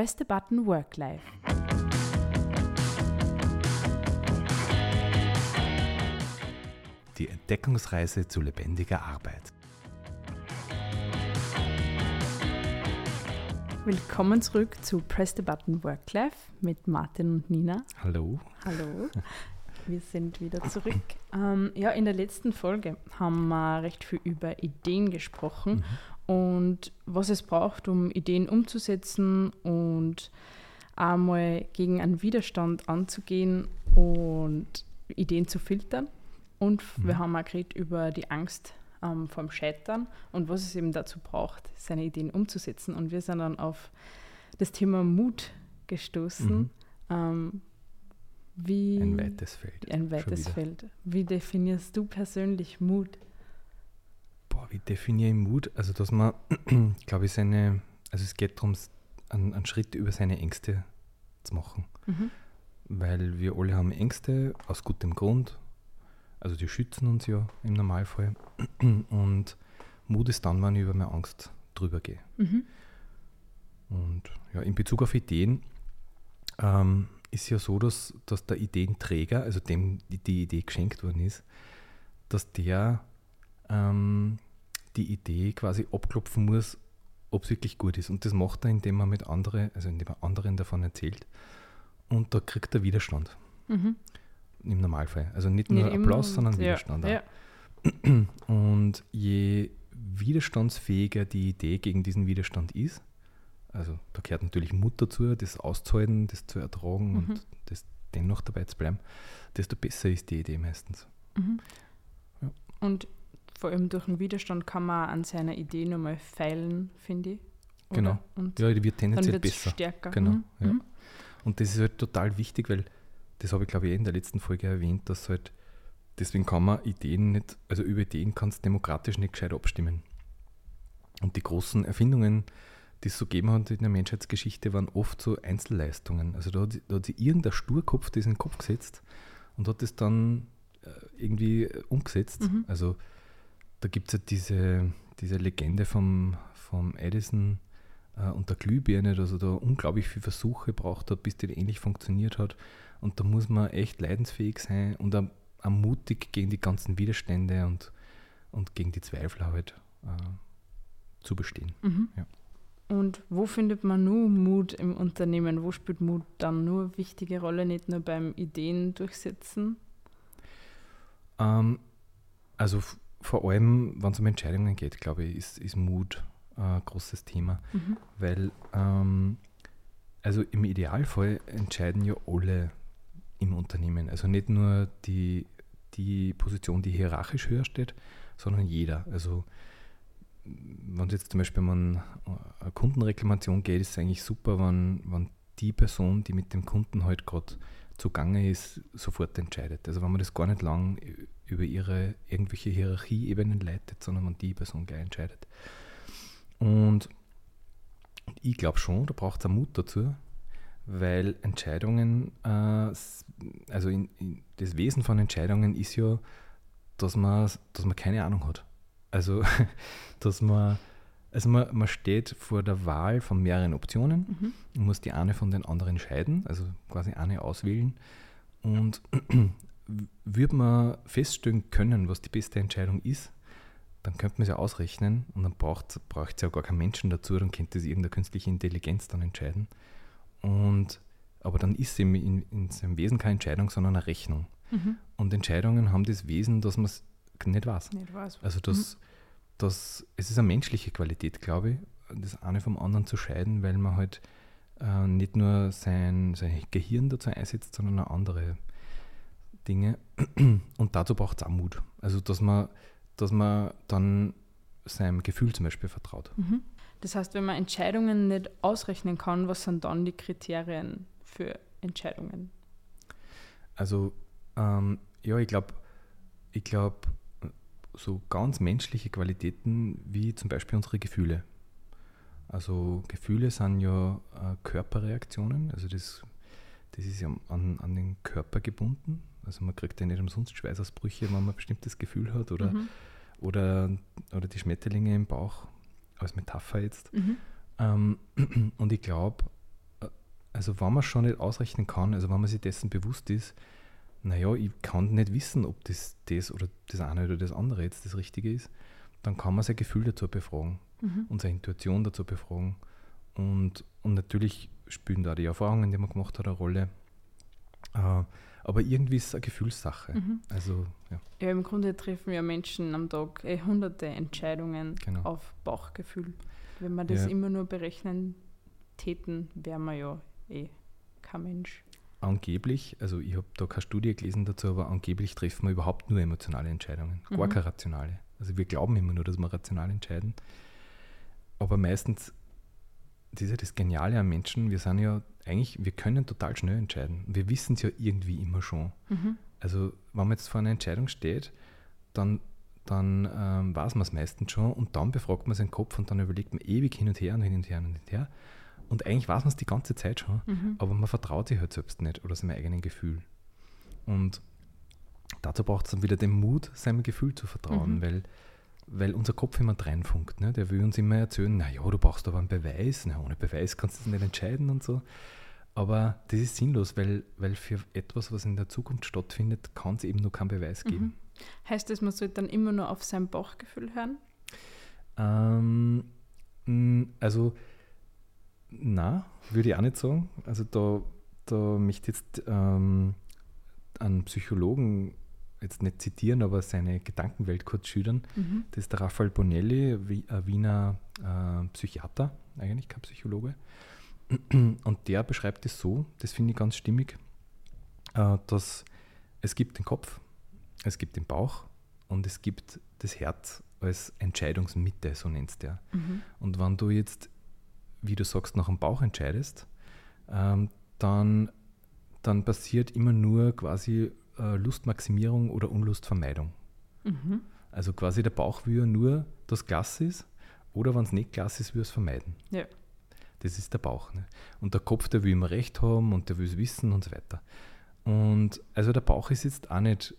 Press the Button Work Life. Die Entdeckungsreise zu lebendiger Arbeit. Willkommen zurück zu Press the Button Work Life mit Martin und Nina. Hallo. Hallo. Wir sind wieder zurück. Ähm, ja, in der letzten Folge haben wir recht viel über Ideen gesprochen mhm. Und was es braucht, um Ideen umzusetzen und einmal gegen einen Widerstand anzugehen und Ideen zu filtern. Und mhm. wir haben auch geredet über die Angst ähm, vom Scheitern und was es eben dazu braucht, seine Ideen umzusetzen. Und wir sind dann auf das Thema Mut gestoßen. Mhm. Ähm, wie, ein weites Feld. Ein weites Feld. Wie definierst du persönlich Mut? Wie definiere ich Mut? Also, dass man, glaube ich, seine, also es geht darum, einen, einen, Schritt über seine Ängste zu machen. Mhm. Weil wir alle haben Ängste aus gutem Grund. Also die schützen uns ja im Normalfall. Und Mut ist dann, wenn ich über meine Angst drüber gehe. Mhm. Und ja, in Bezug auf Ideen, ähm, ist ja so, dass, dass der Ideenträger, also dem die, die Idee geschenkt worden ist, dass der ähm, die Idee quasi abklopfen muss, ob es wirklich gut ist. Und das macht er, indem er mit anderen, also indem er anderen davon erzählt. Und da kriegt er Widerstand. Mhm. Im Normalfall. Also nicht nur nicht Applaus, sondern Widerstand. Ja. Und je widerstandsfähiger die Idee gegen diesen Widerstand ist, also da gehört natürlich Mut dazu, das auszuhalten, das zu ertragen mhm. und das dennoch dabei zu bleiben, desto besser ist die Idee meistens. Mhm. Ja. Und vor allem durch den Widerstand kann man an seiner Idee nochmal feilen, finde ich. Oder? Genau. Und ja, die wird tendenziell besser. Stärker. Genau. Mhm. Ja. Mhm. Und das ist halt total wichtig, weil das habe ich glaube ich eh in der letzten Folge erwähnt, dass halt deswegen kann man Ideen nicht, also über Ideen kannst du demokratisch nicht gescheit abstimmen. Und die großen Erfindungen, die es so gegeben hat in der Menschheitsgeschichte, waren oft so Einzelleistungen. Also da hat, da hat sich irgendein Sturkopf das in den Kopf gesetzt und hat das dann äh, irgendwie umgesetzt. Mhm. Also da gibt es ja diese, diese Legende vom, vom Edison äh, und der Glühbirne, dass er da unglaublich viele Versuche braucht hat, bis die ähnlich funktioniert hat. Und da muss man echt leidensfähig sein und auch, auch mutig gegen die ganzen Widerstände und, und gegen die Zweifel halt äh, zu bestehen. Mhm. Ja. Und wo findet man nur Mut im Unternehmen? Wo spielt Mut dann nur eine wichtige Rolle, nicht nur beim Ideen durchsetzen? Ähm, also vor allem, wenn es um Entscheidungen geht, glaube ich, ist, ist Mut ein großes Thema. Mhm. Weil, ähm, also im Idealfall entscheiden ja alle im Unternehmen. Also nicht nur die, die Position, die hierarchisch höher steht, sondern jeder. Also wenn es jetzt zum Beispiel um eine Kundenreklamation geht, ist es eigentlich super, wenn, wenn die Person, die mit dem Kunden halt gerade zugange ist, sofort entscheidet. Also wenn man das gar nicht lang über ihre irgendwelche Hierarchieebenen leitet, sondern wenn die Person gleich entscheidet. Und ich glaube schon, da braucht es Mut dazu, weil Entscheidungen, äh, also in, in das Wesen von Entscheidungen ist ja, dass man, dass man keine Ahnung hat. Also, dass man, also man, man steht vor der Wahl von mehreren Optionen mhm. und muss die eine von den anderen scheiden, also quasi eine auswählen. Und würde man feststellen können, was die beste Entscheidung ist, dann könnte man es ja ausrechnen und dann braucht es ja gar keinen Menschen dazu, dann könnte es irgendeine künstliche Intelligenz dann entscheiden. Und, aber dann ist es in, in seinem Wesen keine Entscheidung, sondern eine Rechnung. Mhm. Und Entscheidungen haben das Wesen, dass man es nicht weiß. Nicht weiß. Also das, mhm. Das, es ist eine menschliche Qualität, glaube ich, das eine vom anderen zu scheiden, weil man halt äh, nicht nur sein, sein Gehirn dazu einsetzt, sondern auch andere Dinge. Und dazu braucht es auch Mut. Also dass man, dass man dann seinem Gefühl zum Beispiel vertraut. Mhm. Das heißt, wenn man Entscheidungen nicht ausrechnen kann, was sind dann die Kriterien für Entscheidungen? Also ähm, ja, ich glaube, ich glaube, so ganz menschliche Qualitäten wie zum Beispiel unsere Gefühle. Also Gefühle sind ja äh, Körperreaktionen, also das, das ist ja an, an den Körper gebunden. Also man kriegt ja nicht umsonst Schweißausbrüche, wenn man ein bestimmtes Gefühl hat oder, mhm. oder, oder die Schmetterlinge im Bauch als Metapher jetzt. Mhm. Ähm, und ich glaube, also wenn man schon nicht ausrechnen kann, also wenn man sich dessen bewusst ist, naja, ich kann nicht wissen, ob das das oder das eine oder das andere jetzt das Richtige ist, dann kann man sein Gefühl dazu befragen mhm. und seine Intuition dazu befragen. Und, und natürlich spielen da die Erfahrungen, die man gemacht hat, eine Rolle. Äh, aber irgendwie ist es eine Gefühlssache. Mhm. Also, ja. ja, im Grunde treffen ja Menschen am Tag eh hunderte Entscheidungen genau. auf Bauchgefühl. Wenn wir das ja. immer nur berechnen täten, wären wir ja eh kein Mensch. Angeblich, also ich habe da keine Studie gelesen dazu, aber angeblich treffen wir überhaupt nur emotionale Entscheidungen, gar mhm. keine rationale. Also wir glauben immer nur, dass wir rational entscheiden. Aber meistens, das ist ja das Geniale am Menschen, wir sind ja eigentlich, wir können total schnell entscheiden. Wir wissen es ja irgendwie immer schon. Mhm. Also wenn man jetzt vor einer Entscheidung steht, dann, dann ähm, weiß man es meistens schon und dann befragt man seinen Kopf und dann überlegt man ewig hin und her und hin und her und hin und her. Und eigentlich weiß man es die ganze Zeit schon, mhm. aber man vertraut sich halt selbst nicht oder seinem eigenen Gefühl. Und dazu braucht es dann wieder den Mut, seinem Gefühl zu vertrauen, mhm. weil, weil unser Kopf immer reinfunkt. Ne? Der will uns immer erzählen, naja, du brauchst aber einen Beweis, na, ohne Beweis kannst du das nicht entscheiden und so. Aber das ist sinnlos, weil, weil für etwas, was in der Zukunft stattfindet, kann es eben nur keinen Beweis geben. Mhm. Heißt das, man sollte dann immer nur auf sein Bauchgefühl hören? Ähm, also, na, würde ich auch nicht sagen. Also da, da möchte ich jetzt ähm, einen Psychologen jetzt nicht zitieren, aber seine Gedankenwelt kurz schildern. Mhm. Das ist der Raphael Bonelli, ein Wiener äh, Psychiater, eigentlich kein Psychologe. Und der beschreibt es so, das finde ich ganz stimmig, äh, dass es gibt den Kopf, es gibt den Bauch und es gibt das Herz als Entscheidungsmitte, so nennt es der. Mhm. Und wenn du jetzt, wie du sagst, nach dem Bauch entscheidest, ähm, dann, dann passiert immer nur quasi äh, Lustmaximierung oder Unlustvermeidung. Mhm. Also quasi der Bauch will ja nur, dass Glas ist oder wenn es nicht Glas ist, will es vermeiden. Ja. Das ist der Bauch. Ne? Und der Kopf, der will immer recht haben und der will es wissen und so weiter. Und also der Bauch ist jetzt auch nicht,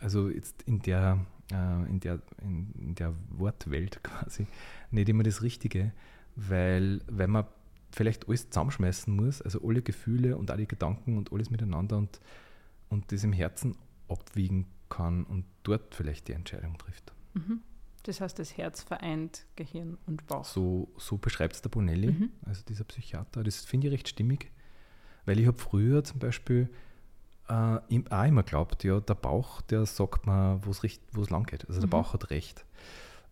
also jetzt in der, äh, in der, in, in der Wortwelt quasi, nicht immer das Richtige, weil, weil man vielleicht alles zusammenschmeißen muss, also alle Gefühle und alle Gedanken und alles miteinander und, und das im Herzen abwiegen kann und dort vielleicht die Entscheidung trifft. Mhm. Das heißt, das Herz vereint Gehirn und Bauch. So, so beschreibt es der Bonelli, mhm. also dieser Psychiater. Das finde ich recht stimmig, weil ich habe früher zum Beispiel äh, auch immer glaubt, ja, der Bauch, der sagt mir, wo es lang geht. Also der mhm. Bauch hat recht.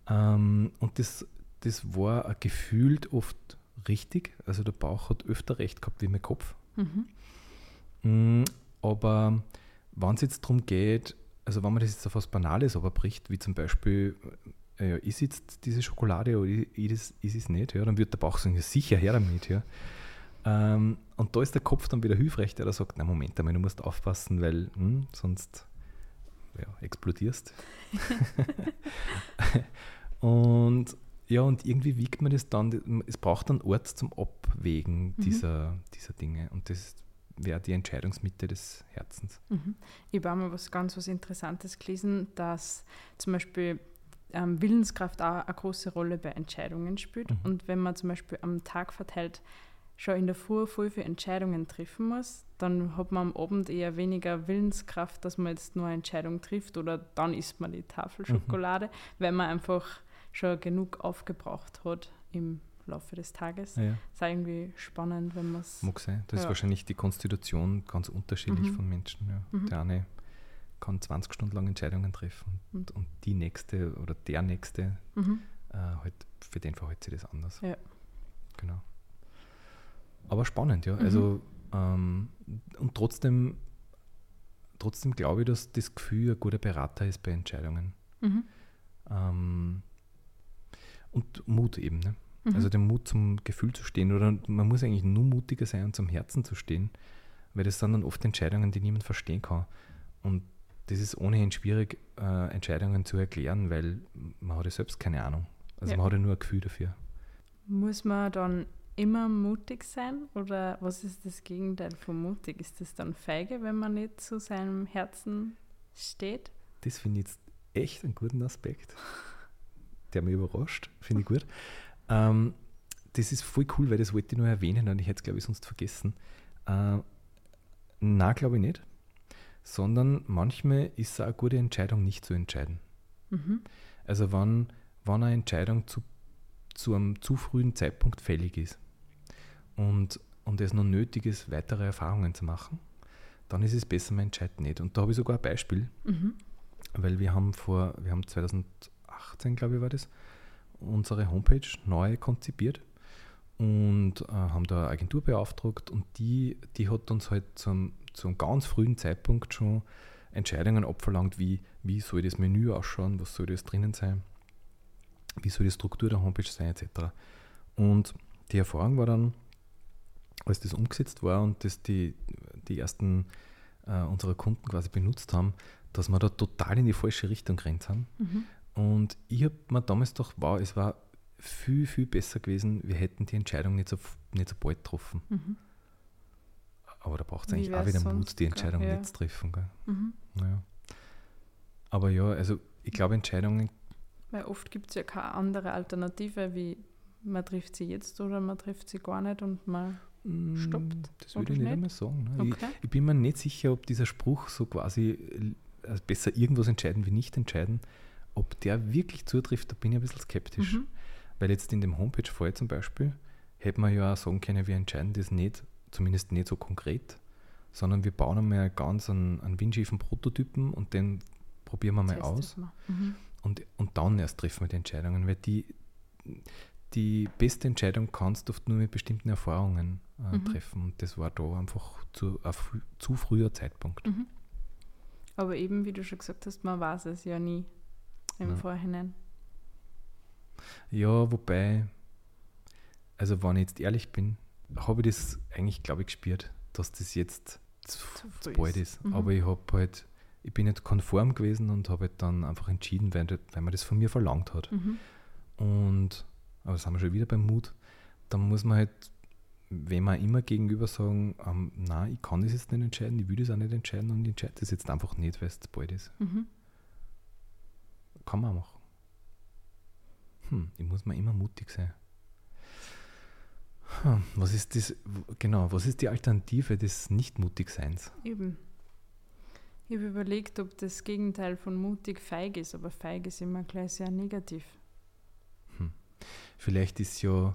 Ähm, und das, das war gefühlt oft richtig. Also der Bauch hat öfter recht gehabt wie mein Kopf. Mhm. Mm, aber wenn es jetzt darum geht, also wenn man das jetzt auf was Banales aber bricht, wie zum Beispiel äh, ja, ist jetzt diese Schokolade oder ist, ist es nicht, ja, dann wird der Bauch sagen, ja, sicher her damit. Ja. Ähm, und da ist der Kopf dann wieder hilfreich, der da sagt, na Moment einmal, du musst aufpassen, weil hm, sonst ja, explodierst. und ja, und irgendwie wiegt man das dann, es braucht einen Ort zum Abwägen mhm. dieser, dieser Dinge. Und das wäre die Entscheidungsmitte des Herzens. Mhm. Ich habe mal was ganz was Interessantes gelesen, dass zum Beispiel ähm, Willenskraft auch eine große Rolle bei Entscheidungen spielt. Mhm. Und wenn man zum Beispiel am Tag verteilt schon in der Früh voll viele Entscheidungen treffen muss, dann hat man am Abend eher weniger Willenskraft, dass man jetzt nur eine Entscheidung trifft oder dann isst man die Tafel mhm. Schokolade, mhm. weil man einfach schon genug aufgebraucht hat im Laufe des Tages. Ja. Ist irgendwie spannend, wenn man es. Mag sein. Das ja. ist wahrscheinlich die Konstitution ganz unterschiedlich mhm. von Menschen. Ja. Mhm. Der eine kann 20 Stunden lang Entscheidungen treffen und, und die nächste oder der nächste, mhm. äh, halt, für den verhält sich das anders. Ja. Genau. Aber spannend, ja. Also, mhm. ähm, und trotzdem, trotzdem glaube ich, dass das Gefühl ein guter Berater ist bei Entscheidungen. Mhm. Ähm, und Mut eben, ne? Mhm. Also den Mut zum Gefühl zu stehen. Oder man muss eigentlich nur mutiger sein und zum Herzen zu stehen, weil das sind dann oft Entscheidungen, die niemand verstehen kann. Und das ist ohnehin schwierig, äh, Entscheidungen zu erklären, weil man hat ja selbst keine Ahnung. Also ja. man hat ja nur ein Gefühl dafür. Muss man dann immer mutig sein oder was ist das Gegenteil von mutig? Ist das dann feige, wenn man nicht zu seinem Herzen steht? Das finde ich jetzt echt einen guten Aspekt, der mich überrascht, finde ich gut. Ähm, das ist voll cool, weil das wollte ich nur erwähnen und ich hätte es, glaube ich, sonst vergessen. Äh, na, glaube ich nicht. Sondern manchmal ist es auch eine gute Entscheidung, nicht zu entscheiden. Mhm. Also wenn, wenn eine Entscheidung zu, zu einem zu frühen Zeitpunkt fällig ist und, und es noch nötig ist, weitere Erfahrungen zu machen, dann ist es besser, man entscheidet nicht. Und da habe ich sogar ein Beispiel, Mhm. weil wir haben vor, wir haben 2018, glaube ich, war das, unsere Homepage neu konzipiert und äh, haben da eine Agentur beauftragt und die, die hat uns halt zum, zum ganz frühen Zeitpunkt schon Entscheidungen abverlangt, wie, wie soll das Menü ausschauen, was soll das drinnen sein, wie soll die Struktur der Homepage sein, etc. Und die Erfahrung war dann, als das umgesetzt war und das die, die ersten äh, unserer Kunden quasi benutzt haben, dass wir da total in die falsche Richtung gerannt haben. Mhm. Und ich habe mir damals gedacht, wow, es war viel, viel besser gewesen, wir hätten die Entscheidung nicht so, nicht so bald getroffen. Mhm. Aber da braucht es eigentlich auch wieder Mut, die Entscheidung ja. nicht zu treffen. Mhm. Naja. Aber ja, also ich glaube, Entscheidungen, Weil oft gibt es ja keine andere Alternative, wie man trifft sie jetzt oder man trifft sie gar nicht und man. mm, Stoppt, das würde ich nicht nicht? einmal sagen. Ne? Okay. Ich, ich bin mir nicht sicher, ob dieser Spruch so quasi äh, besser irgendwas entscheiden wie nicht entscheiden, ob der wirklich zutrifft, da bin ich ein bisschen skeptisch. Mhm. Weil jetzt in dem Homepage-Fall zum Beispiel hätte man ja auch sagen können, wir entscheiden das nicht, zumindest nicht so konkret, sondern wir bauen einmal ganz einen, einen windschiefen Prototypen und den probieren wir mal Testet aus. Mhm. und, und dann erst treffen wir die Entscheidungen, weil die, die beste Entscheidung kannst du oft nur mit bestimmten Erfahrungen äh, Mhm. treffen und das war da einfach zu, ein frü zu früher Zeitpunkt. Mhm. Aber eben, wie du schon gesagt hast, man weiß es ja nie im Ja. Vorhinein. Ja, wobei, also wenn ich jetzt ehrlich bin, habe ich das eigentlich, glaube ich, gespürt, dass das jetzt zu, Zu bald ist. ist. Mhm. Aber ich habe halt, ich bin nicht konform gewesen und habe halt dann einfach entschieden, weil, weil man das von mir verlangt hat. Mhm. Und, aber das haben wir schon wieder beim Mut, dann muss man halt, wenn man immer gegenüber sagen, ähm, nein, ich kann das jetzt nicht entscheiden, ich will das auch nicht entscheiden und ich entscheide das jetzt einfach nicht, weil es zu bald ist. Mhm. Kann man machen. Hm, ich muss mal immer mutig sein. Hm, was ist das, genau, was ist die Alternative des Nicht-Mutigseins? Eben. Ich habe überlegt, ob das Gegenteil von mutig feig ist, aber feig ist immer gleich sehr negativ. Vielleicht ist ja,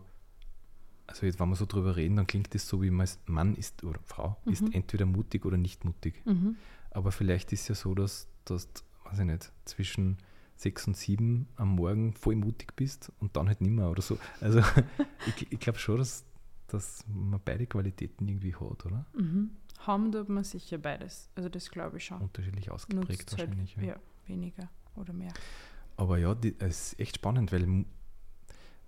also jetzt, wenn wir so drüber reden, dann klingt das so, wie man Mann ist oder Frau, ist Mhm. entweder mutig oder nicht mutig. Mhm. Aber vielleicht ist ja so, dass, dass weiß ich nicht, zwischen sechs und sieben am Morgen voll mutig bist und dann halt nimmer oder so. Also ich, ich glaube schon, dass, dass man beide Qualitäten irgendwie hat, oder? Mhm. Haben tut man sicher beides. Also das glaube ich schon. Unterschiedlich ausgeprägt Nutzt halt, wahrscheinlich. ja. ja, weniger oder mehr. Aber ja, es ist echt spannend, weil,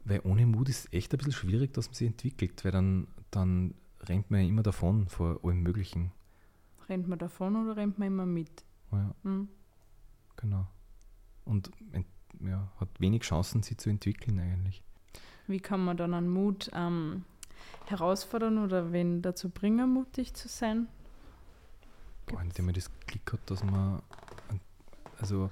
weil ohne Mut ist es echt ein bisschen schwierig, dass man sich entwickelt, weil dann, dann rennt man ja immer davon vor allem Möglichen. Rennt man davon oder rennt man immer mit? Ja, Mhm. genau. Und ja, hat wenig Chancen, sich zu entwickeln eigentlich. Wie kann man dann an Mut ähm, herausfordern oder wen dazu bringen, mutig zu sein? Boah, indem man das Glück hat, dass man, also,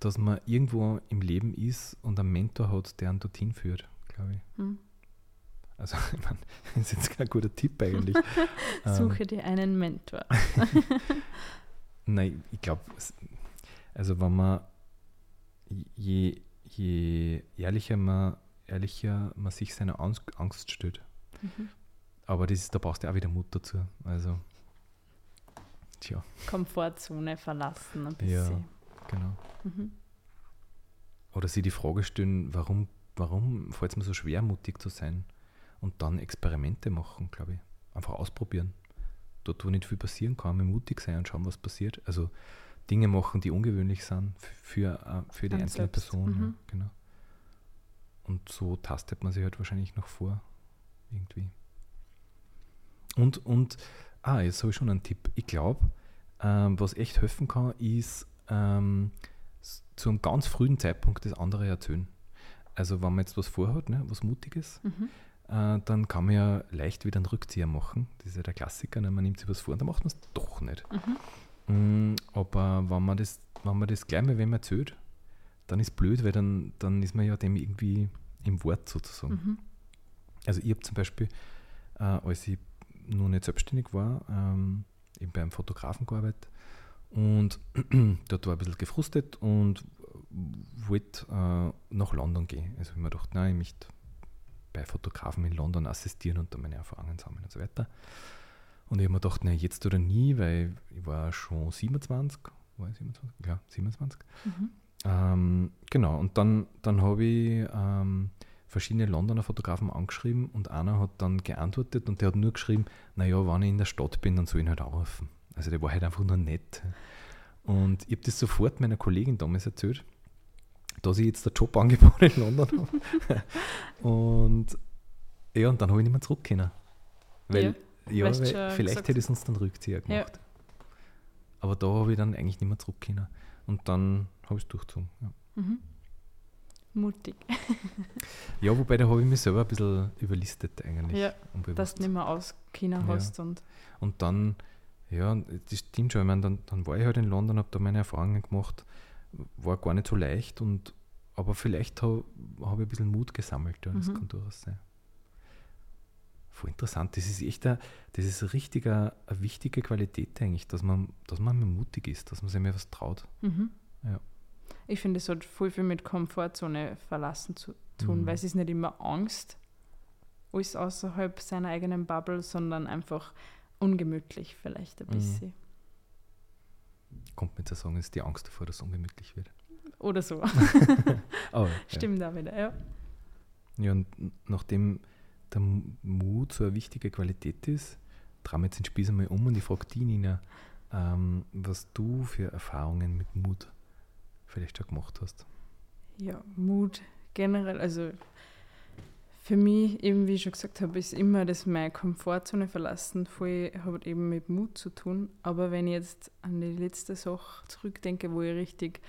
dass man irgendwo im Leben ist und einen Mentor hat, der einen dorthin führt, glaube ich. Hm? Also, ich meine, das ist jetzt kein guter Tipp eigentlich. Ähm, Suche dir einen Mentor. Nein, ich glaube, also wenn man je, je ehrlicher man, ehrlicher man sich seiner Angst, Angst stellt, Mhm. aber das ist, da brauchst du auch wieder Mut dazu. Also, tja, Komfortzone verlassen ein Ja. bisschen. genau. Mhm. Oder sich die Frage stellen, warum, warum fällt es mir so schwer, mutig zu sein? Und dann Experimente machen, glaube ich. Einfach ausprobieren. Dort, wo nicht viel passieren kann, mutig sein und schauen, was passiert. Also Dinge machen, die ungewöhnlich sind für, äh, für die An einzelne selbst. Person. Ja, Mhm. genau. Und so tastet man sich halt wahrscheinlich noch vor. Irgendwie. Und, und ah, jetzt habe ich schon einen Tipp. Ich glaube, ähm, was echt helfen kann, ist ähm, s- zu einem ganz frühen Zeitpunkt das andere erzählen. Also wenn man jetzt was vorhat, ne, was Mutiges, Mhm. äh, dann kann man ja leicht wieder einen Rückzieher machen. Das ist ja der Klassiker, ne? man nimmt sich was vor und dann macht man es doch nicht. Mhm. Mm, aber wenn man, das, wenn man das gleich mal wem erzählt, dann ist blöd, weil dann, dann ist man ja dem irgendwie im Wort sozusagen. Mhm. Also ich habe zum Beispiel, äh, als ich noch nicht selbstständig war, ähm, eben beim Fotografen gearbeitet und dort war ich ein bisschen gefrustet und wollte äh, nach London gehen. Also ich mir gedacht, nein, ich möchte bei Fotografen in London assistieren und da meine Erfahrungen sammeln und so weiter. Und ich habe mir gedacht, nein, jetzt oder nie, weil ich war schon 27, war ich 27? Ja, 27. Mhm. Ähm, genau, und dann, dann habe ich ähm, verschiedene Londoner Fotografen angeschrieben und einer hat dann geantwortet und der hat nur geschrieben, naja, wenn ich in der Stadt bin, dann soll ich ihn halt anrufen. Also der war halt einfach nur nett. Und ich habe das sofort meiner Kollegin damals erzählt, dass ich jetzt der Jobangebot in London habe. und ja, und dann habe ich nicht mehr zurück können. Weil, ja, ja weil vielleicht hätte ich es uns dann Rückzieher gemacht. Ja. Aber da habe ich dann eigentlich nicht mehr zurück können. Und dann habe ich es durchgezogen. Ja. Mhm. Mutig. ja, wobei da habe ich mich selber ein bisschen überlistet eigentlich. Ja, dass du nicht mehr aus China ja. hast. Und, und dann, ja, das stimmt schon. Ich meine, dann, dann war ich halt in London, habe da meine Erfahrungen gemacht. War gar nicht so leicht, und, aber vielleicht habe hab ich ein bisschen Mut gesammelt. Ja, das mhm. kann durchaus sein. Voll interessant. Das ist echt eine, das ist eine richtig eine, wichtige Qualität eigentlich, dass man, dass man mutig ist, dass man sich mehr was traut. Mhm. Ja. Ich finde, es hat voll viel mit Komfortzone verlassen zu tun, mhm. weil es ist nicht immer Angst, alles außerhalb seiner eigenen Bubble, sondern einfach ungemütlich vielleicht ein mhm. bisschen. Kommt mir zu sagen, ist die Angst davor, dass es ungemütlich wird. Oder so. oh, Stimmt ja. auch wieder, ja. Ja, und nachdem der Mut so eine wichtige Qualität ist, drehen wir jetzt den Spieß einmal um und ich frage die Nina, ähm, was du für Erfahrungen mit Mut vielleicht schon gemacht hast. Ja, Mut generell, also für mich, eben wie ich schon gesagt habe, ist immer das meine Komfortzone verlassen, voll hat eben mit Mut zu tun. Aber wenn ich jetzt an die letzte Sache zurückdenke, wo ich richtig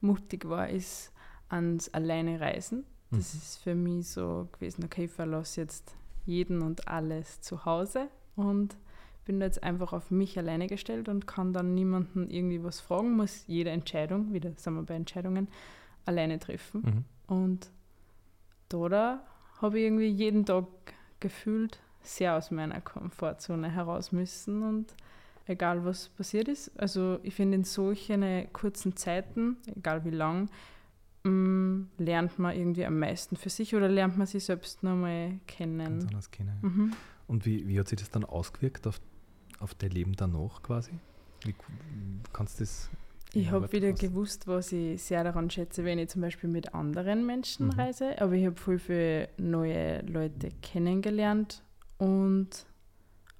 mutig war, ist ans alleine Reisen. Das mhm. ist für mich so gewesen, okay, ich verlasse jetzt jeden und alles zu Hause und bin jetzt einfach auf mich alleine gestellt und kann dann niemanden irgendwie was fragen, muss jede Entscheidung, wieder sind wir bei Entscheidungen, alleine treffen. Mhm. Und da habe ich irgendwie jeden Tag gefühlt sehr aus meiner Komfortzone heraus müssen und egal was passiert ist. Also ich finde in solchen kurzen Zeiten, egal wie lang, mh, mm, lernt man irgendwie am meisten für sich oder lernt man sich selbst nochmal kennen. Ganz anders kennen. Mhm. Und wie, wie hat sich das dann ausgewirkt auf auf dein Leben danach quasi? Wie kannst du das? Ich habe wieder was? gewusst, was ich sehr daran schätze, wenn ich zum Beispiel mit anderen Menschen mhm. reise. Aber ich habe voll viele neue Leute kennengelernt und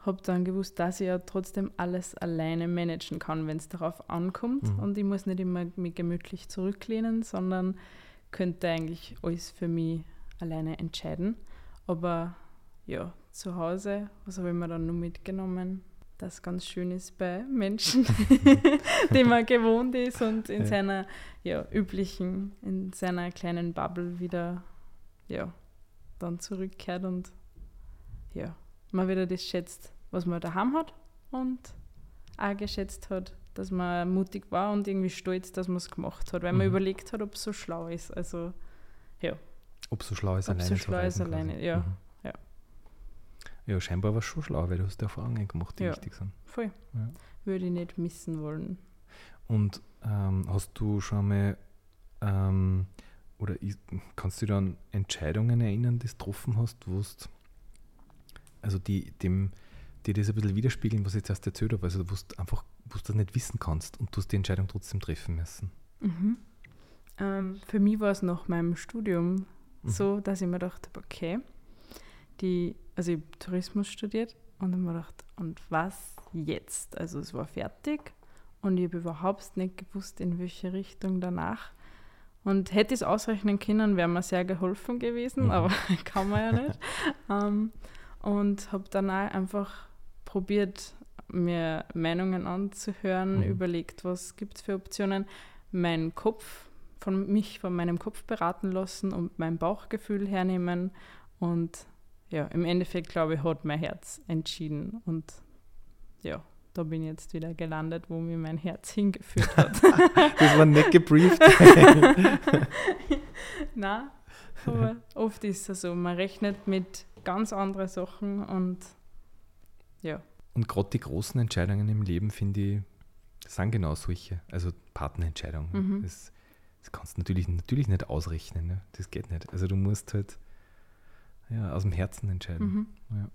habe dann gewusst, dass ich ja trotzdem alles alleine managen kann, wenn es darauf ankommt. Mhm. Und ich muss nicht immer mich gemütlich zurücklehnen, sondern könnte eigentlich alles für mich alleine entscheiden. Aber ja, zu Hause, was habe ich mir dann nur mitgenommen? das ganz schön ist bei Menschen, die man gewohnt ist und in ja. seiner ja, üblichen, in seiner kleinen Bubble wieder ja, dann zurückkehrt und ja, man wieder das schätzt, was man daheim hat und auch geschätzt hat, dass man mutig war und irgendwie stolz, dass man es gemacht hat, weil man mhm. überlegt hat, ob es so schlau ist. Also, ja. Ob es so schlau ist, ob alleine so schlau ist, alleine, ja. Mhm. Ja, scheinbar war es schon schlau, weil du hast Erfahrungen gemacht, die ja, wichtig sind. Voll. Ja. Würde ich nicht missen wollen. Und ähm, hast du schon mal ähm, oder ist, kannst du dich an Entscheidungen erinnern, die du getroffen hast, wo also die dem die das ein bisschen widerspiegeln, was ich jetzt erst erzählt habe, also wo du einfach wo du das nicht wissen kannst und du hast die Entscheidung trotzdem treffen müssen. Mhm. Ähm, für mich war es nach meinem Studium mhm. so, dass ich mir dachte, okay, die also ich habe Tourismus studiert und dann habe ich gedacht, und was jetzt? Also es war fertig und ich habe überhaupt nicht gewusst, in welche Richtung danach. Und hätte ich es ausrechnen können, wäre mir sehr geholfen gewesen, mhm. aber kann man ja nicht. ähm, und habe dann auch einfach probiert, mir Meinungen anzuhören, mhm. überlegt, was gibt es für Optionen, meinen Kopf, von mich von meinem Kopf beraten lassen und mein Bauchgefühl hernehmen und ja, im Endeffekt, glaube ich, hat mein Herz entschieden. Und ja, da bin ich jetzt wieder gelandet, wo mir mein Herz hingeführt hat. das war nicht gebrieft. Nein, aber oft ist es so, man rechnet mit ganz andere Sachen und ja. Und gerade die großen Entscheidungen im Leben, finde ich, sind genau solche. Also Partnerentscheidungen. Mhm. Das, das kannst du natürlich, natürlich nicht ausrechnen. Ne? Das geht nicht. Also du musst halt ja, aus dem Herzen entscheiden. Mhm. Ja.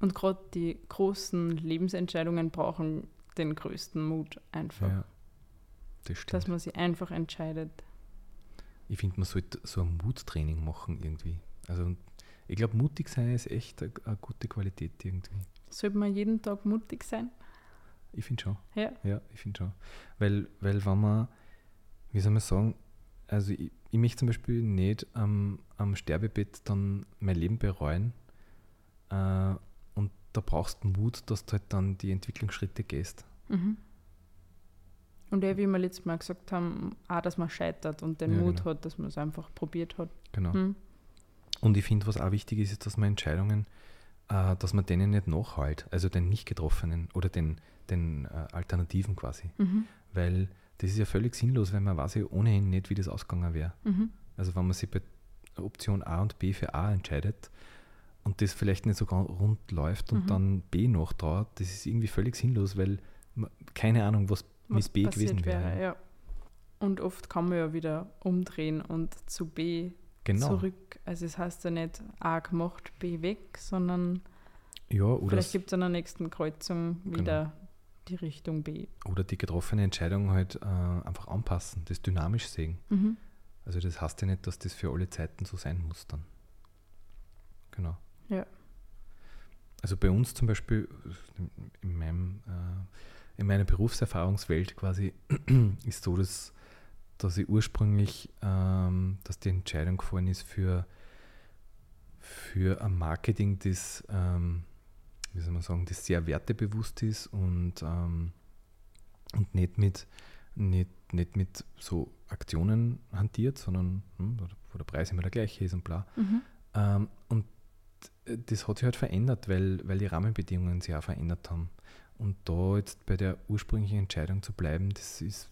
Und gerade die großen Lebensentscheidungen brauchen den größten Mut einfach. Ja, das stimmt. Dass man sich einfach entscheidet. Ich finde, man sollte so ein Muttraining machen irgendwie. Also ich glaube, mutig sein ist echt eine, eine gute Qualität irgendwie. Sollte man jeden Tag mutig sein? Ich finde schon. Ja. Ja, ich finde schon. Weil, weil wenn man, wie soll man sagen, also ich, ich möchte zum Beispiel nicht am, am Sterbebett dann mein Leben bereuen. Äh, und da brauchst du Mut, dass du halt dann die Entwicklungsschritte gehst. Mhm. Und ja, wie wir letztes Mal gesagt haben, auch, dass man scheitert und den Ja, Mut genau. hat, dass man es einfach probiert hat. Genau. Mhm. Und ich finde, was auch wichtig ist, ist, dass man Entscheidungen, äh, dass man denen nicht nachhält, also den nicht getroffenen oder den, den äh, Alternativen quasi. Mhm. Weil das ist ja völlig sinnlos, wenn man weiß ja ohnehin nicht, wie das ausgegangen wäre. Mhm. Also wenn man sich bei Option A und B für A entscheidet und das vielleicht nicht so ganz rund läuft und Mhm. dann B nachtrauert, das ist irgendwie völlig sinnlos, weil man, keine Ahnung, was, Was mit B gewesen wäre. ja. Und oft kann man ja wieder umdrehen und zu B Genau. zurück. Also es heißt ja nicht A gemacht, B weg, sondern Ja, oder, vielleicht gibt es an der nächsten Kreuzung Genau. wieder die Richtung B. oder die getroffene Entscheidung halt äh, einfach anpassen, das dynamisch sehen. Mhm. Also das heißt ja nicht, dass das für alle Zeiten so sein muss dann. Genau. Ja. Also bei uns zum Beispiel, in, meinem, äh, in meiner Berufserfahrungswelt quasi, ist so, dass, dass ich ursprünglich, ähm, dass die Entscheidung gefallen ist für, für ein Marketing, das, ähm, wie soll man sagen, das sehr wertebewusst ist und, ähm, und nicht mit, nicht, nicht mit so Aktionen hantiert, sondern hm, wo der- Preis immer der gleiche ist und bla. Mhm. Ähm, und das hat sich halt verändert, weil, weil die Rahmenbedingungen sich auch verändert haben. Und da jetzt bei der ursprünglichen Entscheidung zu bleiben, das ist,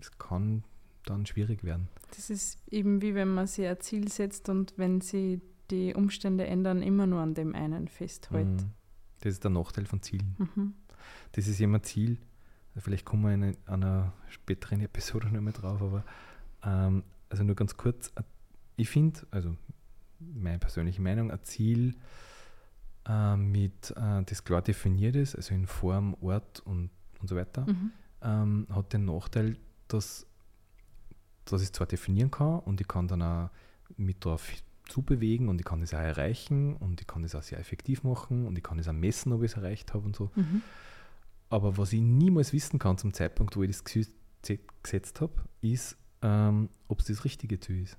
das kann dann schwierig werden. Das ist eben wie wenn man sich ein Ziel setzt und wenn sie die Umstände ändern, immer nur an dem einen festhält. Mhm. Das ist der Nachteil von Zielen. Mhm. Das ist immer Ziel. Vielleicht kommen wir in eine- einer späteren Episode noch mal drauf, aber ähm, also nur ganz kurz. äh, Ich finde, also meine persönliche Meinung, ein Ziel äh, mit, äh, das klar definiert ist, also in Form, Ort und, und so weiter, Mhm. ähm, hat den Nachteil, dass, dass ich es zwar definieren kann und ich kann dann auch mit darauf zubewegen und ich kann es auch erreichen und ich kann es auch sehr effektiv machen und ich kann es auch messen, ob ich es erreicht habe und so. Mhm. Aber was ich niemals wissen kann zum Zeitpunkt, wo ich das gesetzt habe, ist, ähm, ob es das richtige Ziel ist.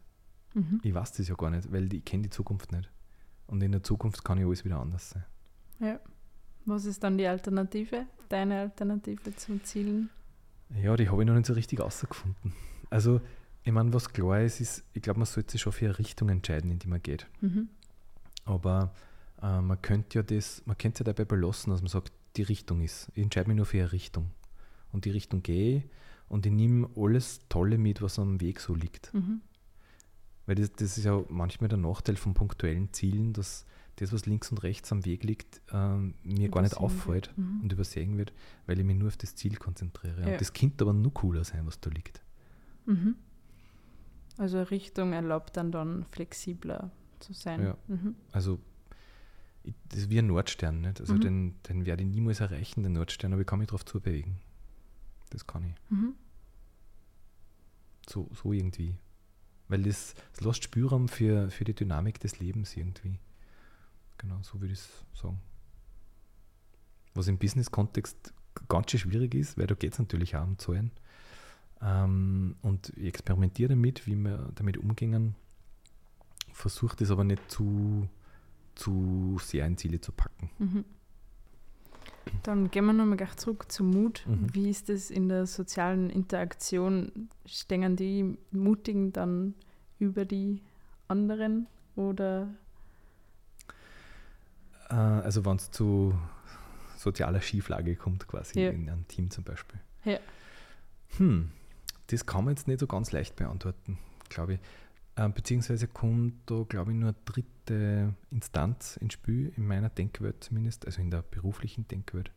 Mhm. Ich weiß das ja gar nicht, weil ich kenne die Zukunft nicht. Und in der Zukunft kann ja alles wieder anders sein. Ja. Was ist dann die Alternative? Deine Alternative zum Zielen? Ja, die habe ich noch nicht so richtig rausgefunden. Also, ich meine, was klar ist, ist, ich glaube, man sollte sich schon für eine Richtung entscheiden, in die man geht. Mhm. Aber äh, man könnte ja das, man könnte ja dabei belassen, dass man sagt, die Richtung ist. Ich entscheide mich nur für eine Richtung. Und die Richtung gehe ich und ich nehme alles Tolle mit, was am Weg so liegt. Mhm. Weil das, das ist ja manchmal der Nachteil von punktuellen Zielen, dass das, was links und rechts am Weg liegt, ähm, mir gar nicht auffällt. Mhm. und übersehen wird, weil ich mich nur auf das Ziel konzentriere. Ja. Und das könnte aber nur cooler sein, was da liegt. Mhm. Also eine Richtung erlaubt dann dann flexibler zu sein. Ja. Mhm. Also das ist wie ein Nordstern, nicht? Also Mhm. den, den werde ich niemals erreichen, den Nordstern, aber ich kann mich darauf zubewegen. Das kann ich. Mhm. So, so irgendwie. Weil das, das lässt Spielraum für, für die Dynamik des Lebens irgendwie. Genau, so würde ich es sagen. Was im Business-Kontext ganz schön schwierig ist, weil da geht es natürlich auch um Zahlen. Ähm, und ich experimentiere damit, wie wir damit umgehen. Versuche das aber nicht zu, zu sehr in Ziele zu packen. Mhm. Dann gehen wir nochmal gleich zurück zum Mut. Mhm. Wie ist das in der sozialen Interaktion? Stehen die Mutigen dann über die anderen oder Äh, also wenn es zu sozialer Schieflage kommt, quasi Ja. in einem Team zum Beispiel. Ja. Hm, das kann man jetzt nicht so ganz leicht beantworten, glaube ich. Äh, beziehungsweise kommt da, glaube ich, nur eine dritte Instanz ins Spiel, in meiner Denkwelt zumindest, also in der beruflichen Denkwelt.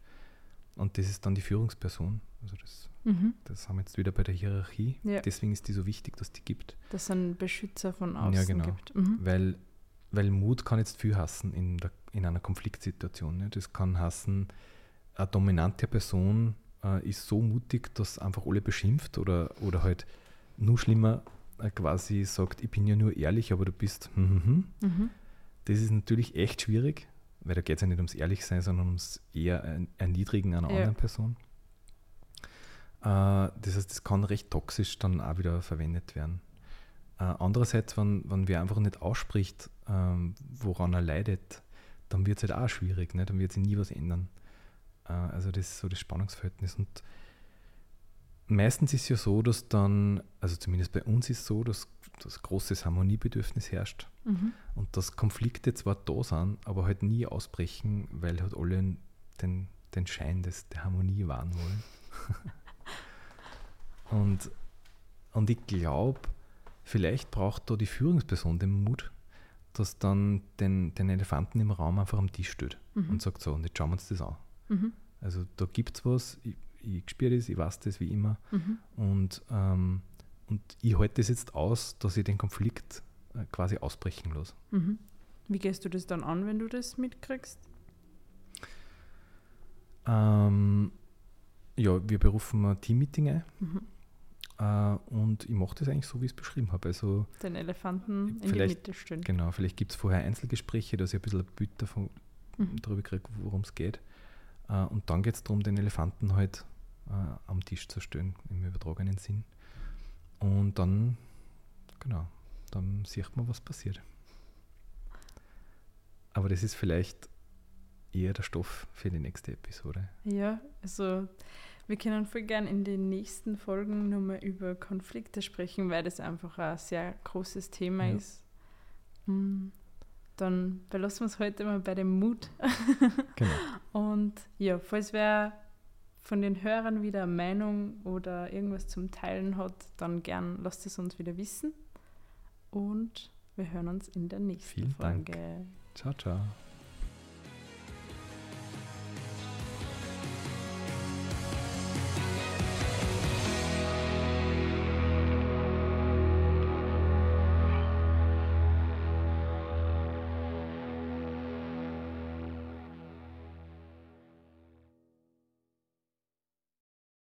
Und das ist dann die Führungsperson. Also das, Mhm. das haben wir jetzt wieder bei der Hierarchie. Ja. Deswegen ist die so wichtig, dass die gibt. Dass es einen Beschützer von außen Ja, genau. gibt. Mhm. Weil, weil Mut kann jetzt viel hassen in, der, in einer Konfliktsituation. Ne? Das kann hassen, eine dominante Person äh, ist so mutig, dass einfach alle beschimpft oder, oder halt nur schlimmer äh, quasi sagt, ich bin ja nur ehrlich, aber du bist hm, hm, hm. Mhm. Das ist natürlich echt schwierig, weil da geht es ja nicht ums Ehrlichsein, sondern ums eher ein- Erniedrigen einer Ja. anderen Person. Äh, das heißt, das kann recht toxisch dann auch wieder verwendet werden. Äh, andererseits, wenn, wenn wer einfach nicht ausspricht, ähm, woran er leidet, dann wird es halt auch schwierig, ne? dann wird sich nie was ändern. Äh, also das ist so das Spannungsverhältnis. Und meistens ist es ja so, dass dann, also zumindest bei uns ist es so, dass, dass großes Harmoniebedürfnis herrscht Mhm. und dass Konflikte zwar da sind, aber halt nie ausbrechen, weil halt alle den, den Schein des, der Harmonie wahren wollen. und, und ich glaube, vielleicht braucht da die Führungsperson den Mut, dass dann den, den Elefanten im Raum einfach am Tisch steht Mhm. und sagt so, und jetzt schauen wir uns das an. Mhm. Also da gibt es was, ich, ich spüre das, ich weiß das wie immer Mhm. und, ähm, und ich halte das jetzt aus, dass ich den Konflikt äh, quasi ausbrechen lasse. Mhm. Wie gehst du das dann an, wenn du das mitkriegst? Ähm, ja, wir berufen ein Teammeeting ein äh, und ich mache das eigentlich so, wie ich es beschrieben habe. Also Den Elefanten in die Mitte stellen. genau, vielleicht gibt es vorher Einzelgespräche, dass ich ein bisschen ein Bild davon Mhm. darüber kriege, worum es geht. Äh, und dann geht es darum, den Elefanten halt äh, am Tisch zu stellen, im übertragenen Sinn. Und dann, genau, dann sieht man, was passiert. Aber das ist vielleicht eher der Stoff für die nächste Episode. Ja, also wir können voll gern in den nächsten Folgen nochmal über Konflikte sprechen, weil das einfach ein sehr großes Thema Ja. ist. Mm, Dann belassen wir es heute mal bei dem Mut. Genau. Und ja, falls wer von den Hörern wieder eine Meinung oder irgendwas zum Teilen hat, dann gern lasst es uns wieder wissen. Und wir hören uns in der nächsten Vielen Dank. Folge. Ciao, ciao.